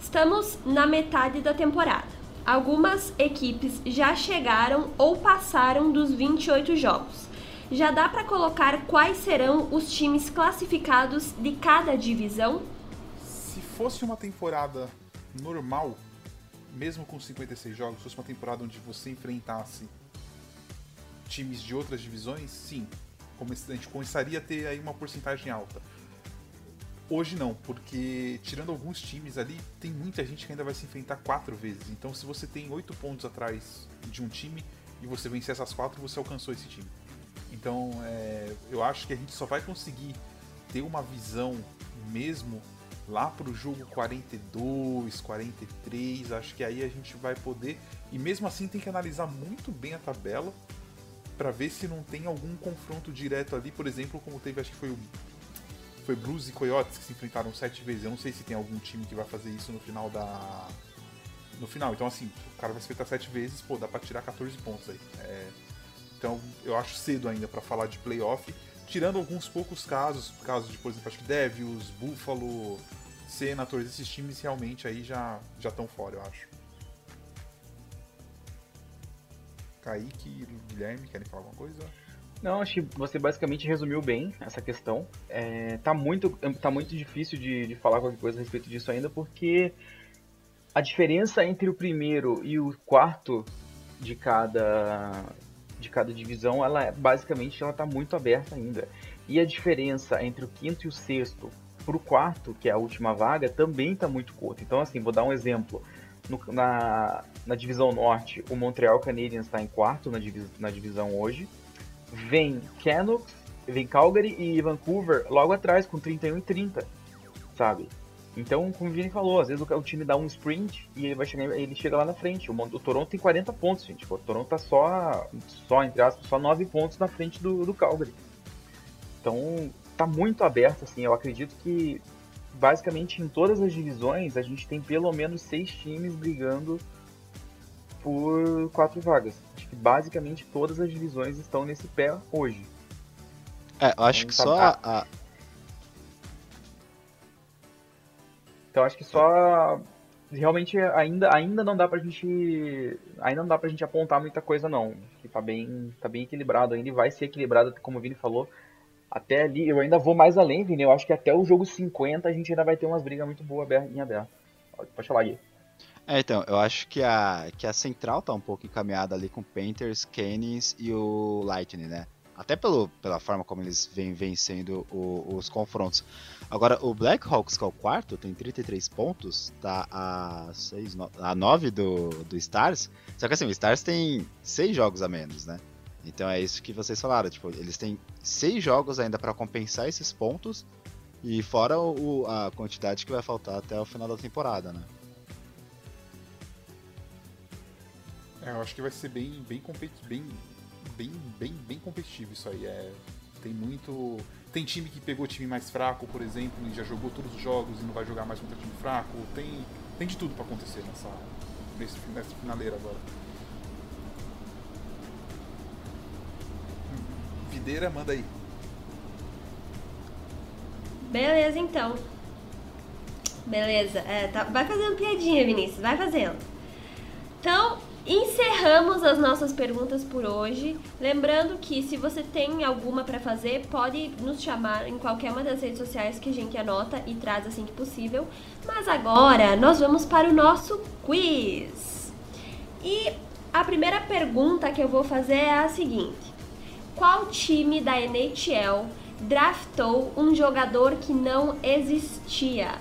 Estamos na metade da temporada. Algumas equipes já chegaram ou passaram dos 28 jogos já dá para colocar quais serão os times classificados de cada divisão?
Se fosse uma temporada normal, mesmo com 56 jogos, se fosse uma temporada onde você enfrentasse times de outras divisões, sim, a gente começaria a ter aí uma porcentagem alta. Hoje não, porque tirando alguns times ali, tem muita gente que ainda vai se enfrentar quatro vezes. Então, se você tem oito pontos atrás de um time e você vencer essas quatro, você alcançou esse time. Então, é, eu acho que a gente só vai conseguir ter uma visão mesmo lá pro jogo 42, 43. Acho que aí a gente vai poder. E mesmo assim, tem que analisar muito bem a tabela para ver se não tem algum confronto direto ali, por exemplo, como teve, acho que foi o foi Blues e Coyotes que se enfrentaram sete vezes. Eu não sei se tem algum time que vai fazer isso no final da. No final. Então, assim, o cara vai se enfrentar sete vezes, pô, dá pra tirar 14 pontos aí. É... Então, eu acho cedo ainda para falar de playoff. Tirando alguns poucos casos, casos de, por exemplo, acho que Devils, Buffalo, Senators, esses times realmente aí já já estão fora, eu acho. Kaique e Guilherme, querem falar alguma coisa?
Não, acho que você basicamente resumiu bem essa questão. É, tá, muito, tá muito difícil de, de falar qualquer coisa a respeito disso ainda, porque a diferença entre o primeiro e o quarto de cada, de cada divisão, ela é, basicamente ela tá muito aberta ainda. E a diferença entre o quinto e o sexto para o quarto, que é a última vaga, também está muito curta. Então, assim, vou dar um exemplo. No, na, na divisão norte, o Montreal Canadiens está em quarto na, divis, na divisão hoje vem Canucks, vem Calgary e Vancouver logo atrás, com 31 e 30, sabe? Então, como o Vini falou, às vezes o, time dá um sprint e ele vai chegar, ele chega lá na frente. O, o Toronto tem 40 pontos, gente. O Toronto tá só, só entre aspas, só 9 pontos na frente do, do Calgary. Então, tá muito aberto, assim. Eu acredito que, basicamente, em todas as divisões, a gente tem pelo menos seis times brigando por quatro vagas. Acho que basicamente todas as divisões estão nesse pé hoje.
É, eu acho então, que só tá... a.
Então acho que só realmente ainda, ainda não dá pra gente. Ainda não dá pra gente apontar muita coisa não. Que tá bem, tá bem equilibrado ainda e vai ser equilibrado, como o Vini falou. Até ali, eu ainda vou mais além, Vini. Eu acho que até o jogo 50 a gente ainda vai ter umas brigas muito boas em aberto. Pode falar, Gui.
É, então, eu acho que a, que a central tá um pouco encaminhada ali com Painters, Cannons e o Lightning, né? Até pelo, pela forma como eles vêm vencendo o, os confrontos. Agora, o Blackhawks, que é o quarto, tem 33 pontos, tá a, 6, a 9 do, do Stars. Só que assim, o Stars tem 6 jogos a menos, né? Então é isso que vocês falaram, tipo, eles têm 6 jogos ainda para compensar esses pontos, e fora o, a quantidade que vai faltar até o final da temporada, né?
É, eu acho que vai ser bem, bem, bem, bem, bem, bem competitivo isso aí. É, tem muito. Tem time que pegou time mais fraco, por exemplo, e já jogou todos os jogos e não vai jogar mais contra time fraco. Tem, tem de tudo para acontecer nessa, nessa finaleira agora. Videira, manda aí.
Beleza, então. Beleza. É, tá, vai fazendo piadinha, Vinícius. Vai fazendo. Então, Encerramos as nossas perguntas por hoje. Lembrando que se você tem alguma para fazer, pode nos chamar em qualquer uma das redes sociais que a gente anota e traz assim que possível. Mas agora nós vamos para o nosso quiz. E a primeira pergunta que eu vou fazer é a seguinte: Qual time da NHL draftou um jogador que não existia?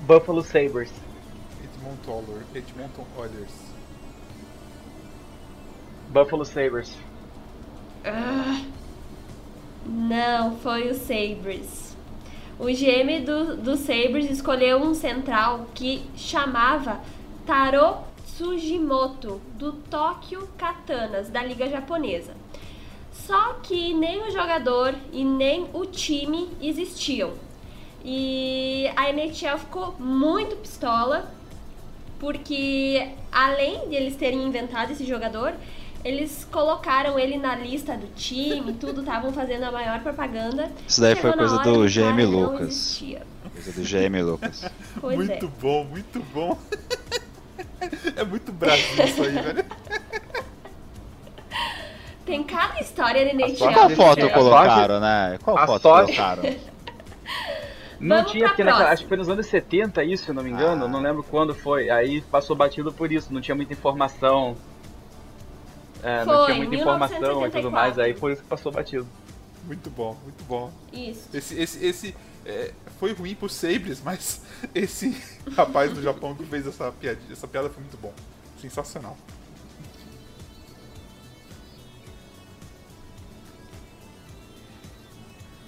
Buffalo Sabres.
Edmonton, Edmonton Oilers.
Buffalo Sabres.
Ah, não, foi o Sabres. O GM do, do Sabres escolheu um central que chamava Taro Tsujimoto, do Tokyo Katanas, da Liga Japonesa. Só que nem o jogador e nem o time existiam. E a NHL ficou muito pistola porque além de eles terem inventado esse jogador, eles colocaram ele na lista do time, tudo, estavam fazendo a maior propaganda.
Isso daí foi coisa do GM Lucas. Coisa do GM Lucas.
Pois muito é. bom, muito bom. É muito Brasil isso aí, velho.
Tem cada história de NHL.
Qual foto colocaram, né? Qual foto colocaram?
Não Vamos tinha, porque naquela, acho que foi nos anos 70 isso, se não me engano, ah. não lembro quando foi. Aí passou batido por isso, não tinha muita informação. É, não tinha muita informação e tudo mais, aí por isso que passou batido.
Muito bom, muito bom.
Isso.
Esse, esse, esse é, foi ruim pro Sabres, mas esse rapaz do Japão que fez essa piada, essa piada foi muito bom. Sensacional.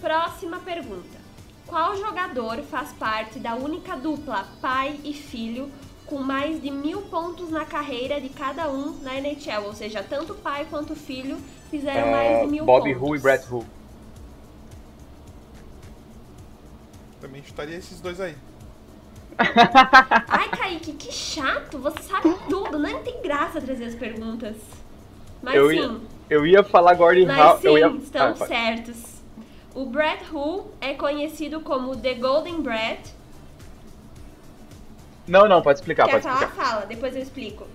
Próxima pergunta. Qual jogador faz parte da única dupla pai e filho com mais de mil pontos na carreira de cada um na NHL? Ou seja, tanto pai quanto filho fizeram mais de mil
Bob
pontos.
Hu e Brett Hu.
Também chutaria esses dois aí.
Ai, Kaique, que chato. Você sabe tudo. Nem tem graça trazer as perguntas. Mas
Eu
sim,
ia, eu ia falar Gordon
mas
Howe.
sim,
Eu ia...
estão
Ah, pode-
certos. O Brett Hu é conhecido como The Golden Brett.
Não, não, pode explicar,
Quer
pode
falar?
explicar.
Fala, depois eu explico.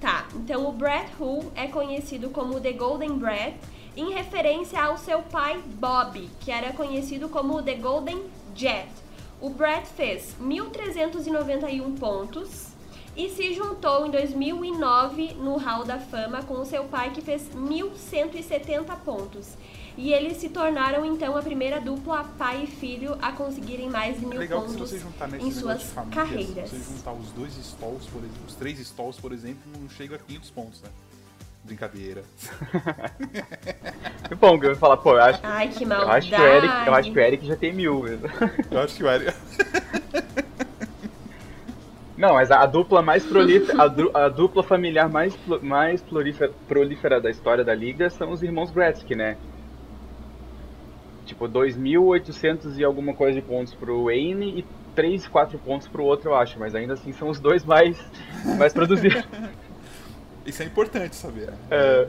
Tá, então o Brett Hu é conhecido como The Golden Brett em referência ao seu pai Bob, que era conhecido como The Golden Jet. O Brett fez 1.391 pontos e se juntou em 2009 no Hall da Fama com o seu pai, que fez 1.170 pontos. E eles se tornaram então a primeira dupla pai e filho a conseguirem mais de mil
legal que se
pontos
você juntar nesse
em suas
de famílias,
carreiras.
se você juntar os dois stalls, por exemplo, os três stalls, por exemplo, não chega a 500 pontos, né? Brincadeira.
Que bom que eu ia falar, pô, eu acho,
Ai, que
eu
maldade.
acho que o Eric, eu acho que o Eric já tem mil mesmo.
Eu acho que o Eric...
Não, mas a, a dupla mais prolífera, a, du- a dupla familiar mais, mais prolífera, prolífera da história da liga são os irmãos Gretzky, né? Tipo, 2.800 e alguma coisa de pontos pro Wayne e 3, 4 pontos pro outro, eu acho. Mas ainda assim são os dois mais, mais produzidos.
Isso é importante saber.
É,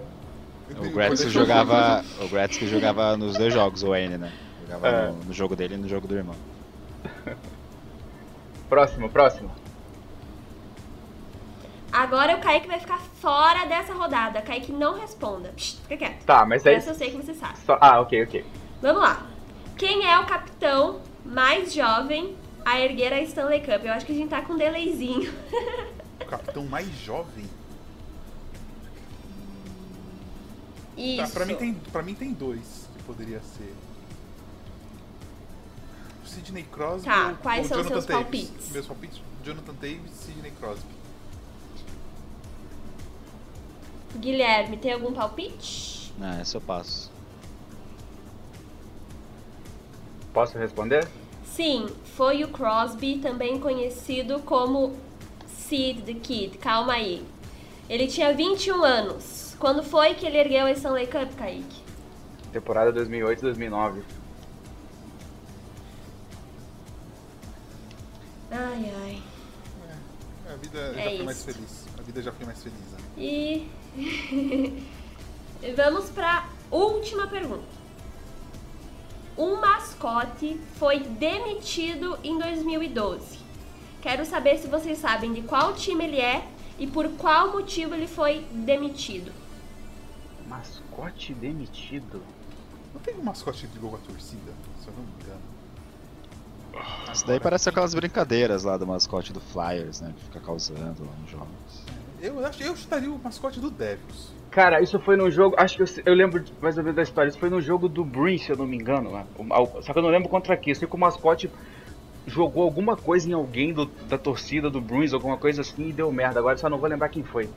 O Gretzky jogava, o Gretzky jogava nos dois jogos, o Wayne, né? Jogava
É.
no, no jogo dele e no jogo do irmão.
próximo, próximo.
Agora o Kaique vai ficar fora dessa rodada. Kaique não responda. Psst, fica quieto.
Tá, mas aí...
Essa eu sei que você sabe.
Só, ah, ok, ok.
Vamos lá. Quem é o capitão mais jovem a erguer a Stanley Cup? Eu acho que a gente tá com um delayzinho.
O capitão mais jovem.
Isso.
Tá, pra, mim tem, pra mim tem dois que poderia ser. Sidney Crosby
Tá, quais
ou
são
Jonathan
seus
Davis.
palpites?
Meus palpites? Jonathan Davis e Sidney Crosby.
Guilherme, tem algum palpite?
Ah, esse eu passo.
Posso responder?
Sim, foi o Crosby, também conhecido como Sid the Kid. Calma aí. Ele tinha 21 anos. Quando foi que ele ergueu a Stanley Cup, Kaique?
Temporada 2008 2009.
Ai, ai.
A vida
É
já foi mais
isso.
feliz. A vida já foi mais feliz. Né?
E vamos para última pergunta. Um mascote foi demitido em 2012. Quero saber se vocês sabem de qual time ele é e por qual motivo ele foi demitido.
Mascote demitido?
Não tem um mascote que ligou com a torcida, se eu não me engano.
Isso daí parece aquelas brincadeiras lá do mascote do Flyers, né? Que fica causando lá nos jogos.
Eu acho eu chutaria o mascote do Devils.
Cara, isso foi num jogo. Acho que eu, eu lembro mais ou menos da história. Isso foi no jogo do Bruins, se eu não me engano. né? O- o- Só que eu não lembro contra quem. Eu sei que o mascote jogou alguma coisa em alguém do- da torcida do Bruins, alguma coisa assim, e deu merda. Agora eu só não vou lembrar quem foi.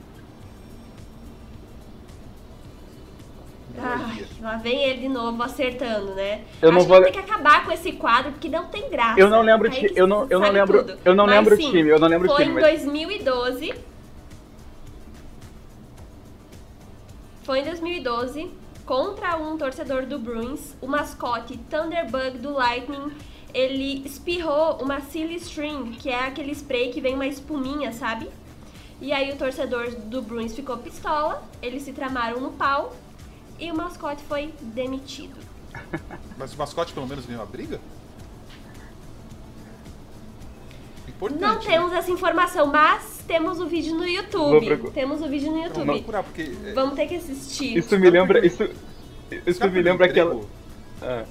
Ai, lá vem ele de novo acertando, né?
Eu não
Acho
vou
que tem que acabar com esse quadro porque não tem graça.
Eu não lembro eu não- eu não lembro-
tudo.
eu não
Mas
lembro o time, eu não lembro o
foi
time,
em
mas-
2012. Foi em 2012 contra um torcedor do Bruins, o mascote Thunderbug do Lightning. Ele espirrou uma silly string, que é aquele spray que vem uma espuminha, sabe? E aí o torcedor do Bruins ficou pistola, eles se tramaram no pau e o mascote foi demitido.
Mas o mascote pelo menos ganhou a briga? Importante.
Não
né?
temos essa informação, mas temos o vídeo no
Vou
YouTube. Temos o vídeo no
Vamos
YouTube.
procurar, porque. é,
Vamos ter que assistir.
Isso me lembra. Isso, isso me lembra aquela. Ah,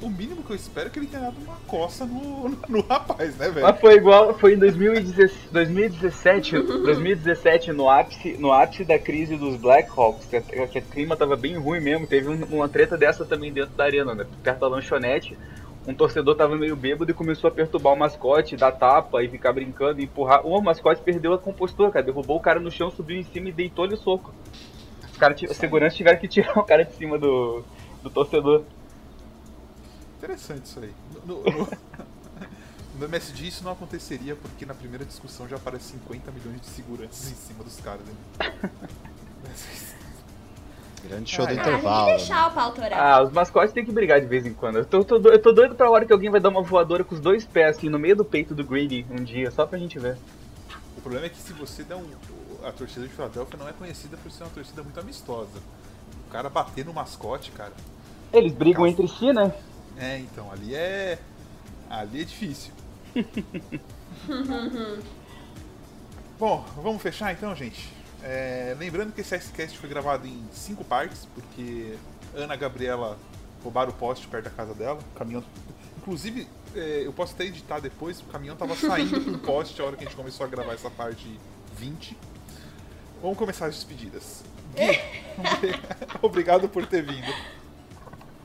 o mínimo que eu espero é que ele tenha dado uma coça no, no, no rapaz, né, velho?
Mas foi igual, foi em 2017, 2017, 2017 no ápice, no ápice da crise dos Blackhawks, que, que o clima tava bem ruim mesmo, teve um- uma treta dessa também dentro da arena, né? Perto da lanchonete, um torcedor tava meio bêbado e começou a perturbar o mascote, dar tapa e ficar brincando e empurrar. O mascote perdeu a compostura, cara, derrubou o cara no chão, subiu em cima e deitou-lhe o soco. Os caras, ti- os seguranças tiveram que tirar o cara de cima do, do torcedor.
Interessante isso aí. No, no, no MSG isso não aconteceria porque na primeira discussão já aparece 50 milhões de seguranças em cima dos caras. Né?
Grande show do
Ah,
Ah, tem que
intervalo. né?
deixar o pau torar.
Ah, os mascotes tem que brigar de vez em quando. Eu tô, tô do- eu tô doido pra hora que alguém vai dar uma voadora com os dois pés assim no meio do peito do Greedy um dia, só pra gente ver.
O problema é que se você der um. A torcida de Filadélfia não é conhecida por ser uma torcida muito amistosa. O cara bater no mascote, cara.
Eles brigam entre si, né?
É, então, ali é. Ali é difícil. Bom, vamos fechar então, gente. É, lembrando que esse Icecast foi gravado em cinco partes, porque Ana e Gabriela roubaram o poste perto da casa dela. O caminhão. Inclusive, é, eu posso até editar depois, o caminhão tava saindo com o poste a hora que a gente começou a gravar essa parte 20. Vamos começar as despedidas. Gui, obrigado por ter vindo.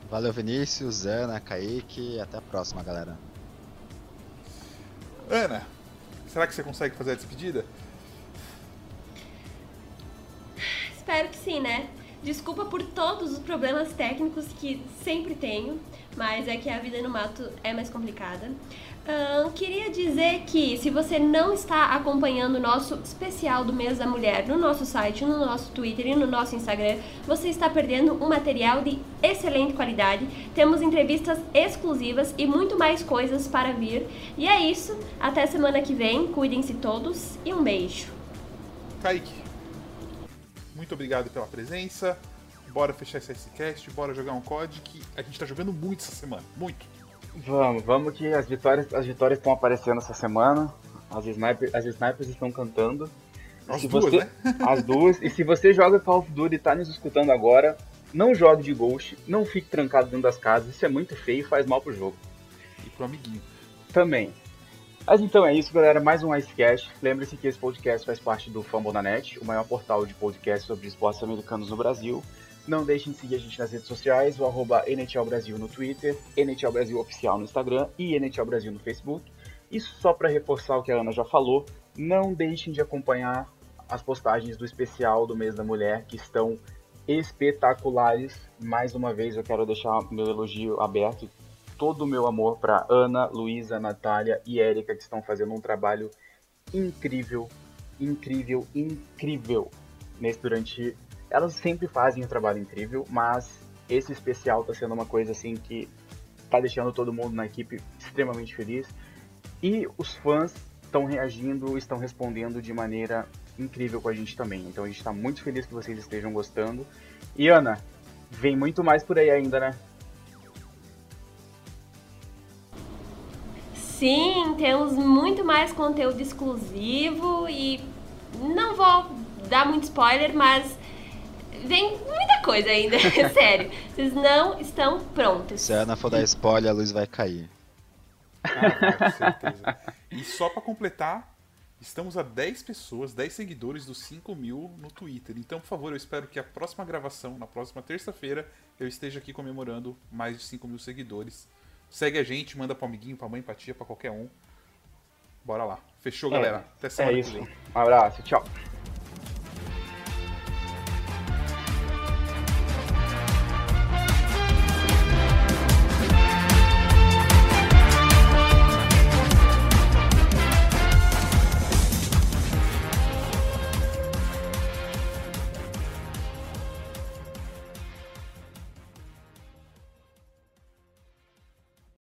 Valeu, Vinícius, Ana, Kaique até a próxima, galera.
Ana, será que você consegue fazer a despedida?
Espero que sim, né? Desculpa por todos os problemas técnicos que sempre tenho, mas é que a vida no mato é mais complicada. Queria dizer que se você não está acompanhando o nosso especial do mês da mulher no nosso site, no nosso Twitter e no nosso Instagram, você está perdendo um material de excelente qualidade. Temos entrevistas exclusivas e muito mais coisas para vir. E é isso. Até semana que vem. Cuidem-se todos e um beijo.
Kaique, muito obrigado pela presença. Bora fechar esse Icecast, bora jogar um COD que a gente tá jogando muito essa semana. Muito.
Vamos, vamos que as vitórias as vitórias estão aparecendo essa semana. As, sniper, as snipers estão cantando.
As duas,
você-
né?
As duas. E se você joga Call of Duty e tá nos escutando agora, não jogue de Ghost, não fique trancado dentro das casas. Isso é muito feio e faz mal pro jogo.
E pro amiguinho.
também. Mas então é isso, galera. Mais um Icecast. Lembre-se que esse podcast faz parte do Fambonanet, o maior portal de podcast sobre esportes americanos no Brasil. Não deixem de seguir a gente nas redes sociais, o arroba NHL Brasil no Twitter, NHL Brasil Oficial no Instagram e NHL Brasil no Facebook. E só para reforçar o que a Ana já falou, não deixem de acompanhar as postagens do especial do mês da mulher, que estão espetaculares. Mais uma vez eu quero deixar meu elogio aberto todo o meu amor para Ana, Luísa, Natália e Érica, que estão fazendo um trabalho incrível, incrível, incrível nesse durante. Elas sempre fazem um trabalho incrível, mas esse especial tá sendo uma coisa assim que tá deixando todo mundo na equipe extremamente feliz. E os fãs estão reagindo, estão respondendo de maneira incrível com a gente também. Então a gente tá muito feliz que vocês estejam gostando. E Ana, vem muito mais por aí ainda, né?
Sim, temos muito mais conteúdo exclusivo e não vou dar muito spoiler, mas vem muita coisa ainda, sério. Vocês não estão prontos.
Se a Ana for dar spoiler, a luz vai cair.
Ah, com certeza. E só pra completar, estamos a 10 pessoas, 10 seguidores dos 5 mil no Twitter. Então, por favor, eu espero que a próxima gravação, na próxima terça-feira, eu esteja aqui comemorando mais de 5 mil seguidores. Segue a gente, manda pra amiguinho, pra mãe, pra tia, pra qualquer um. Bora lá. Fechou, galera. Até semana
É
que
isso.
vem.
Um abraço, tchau.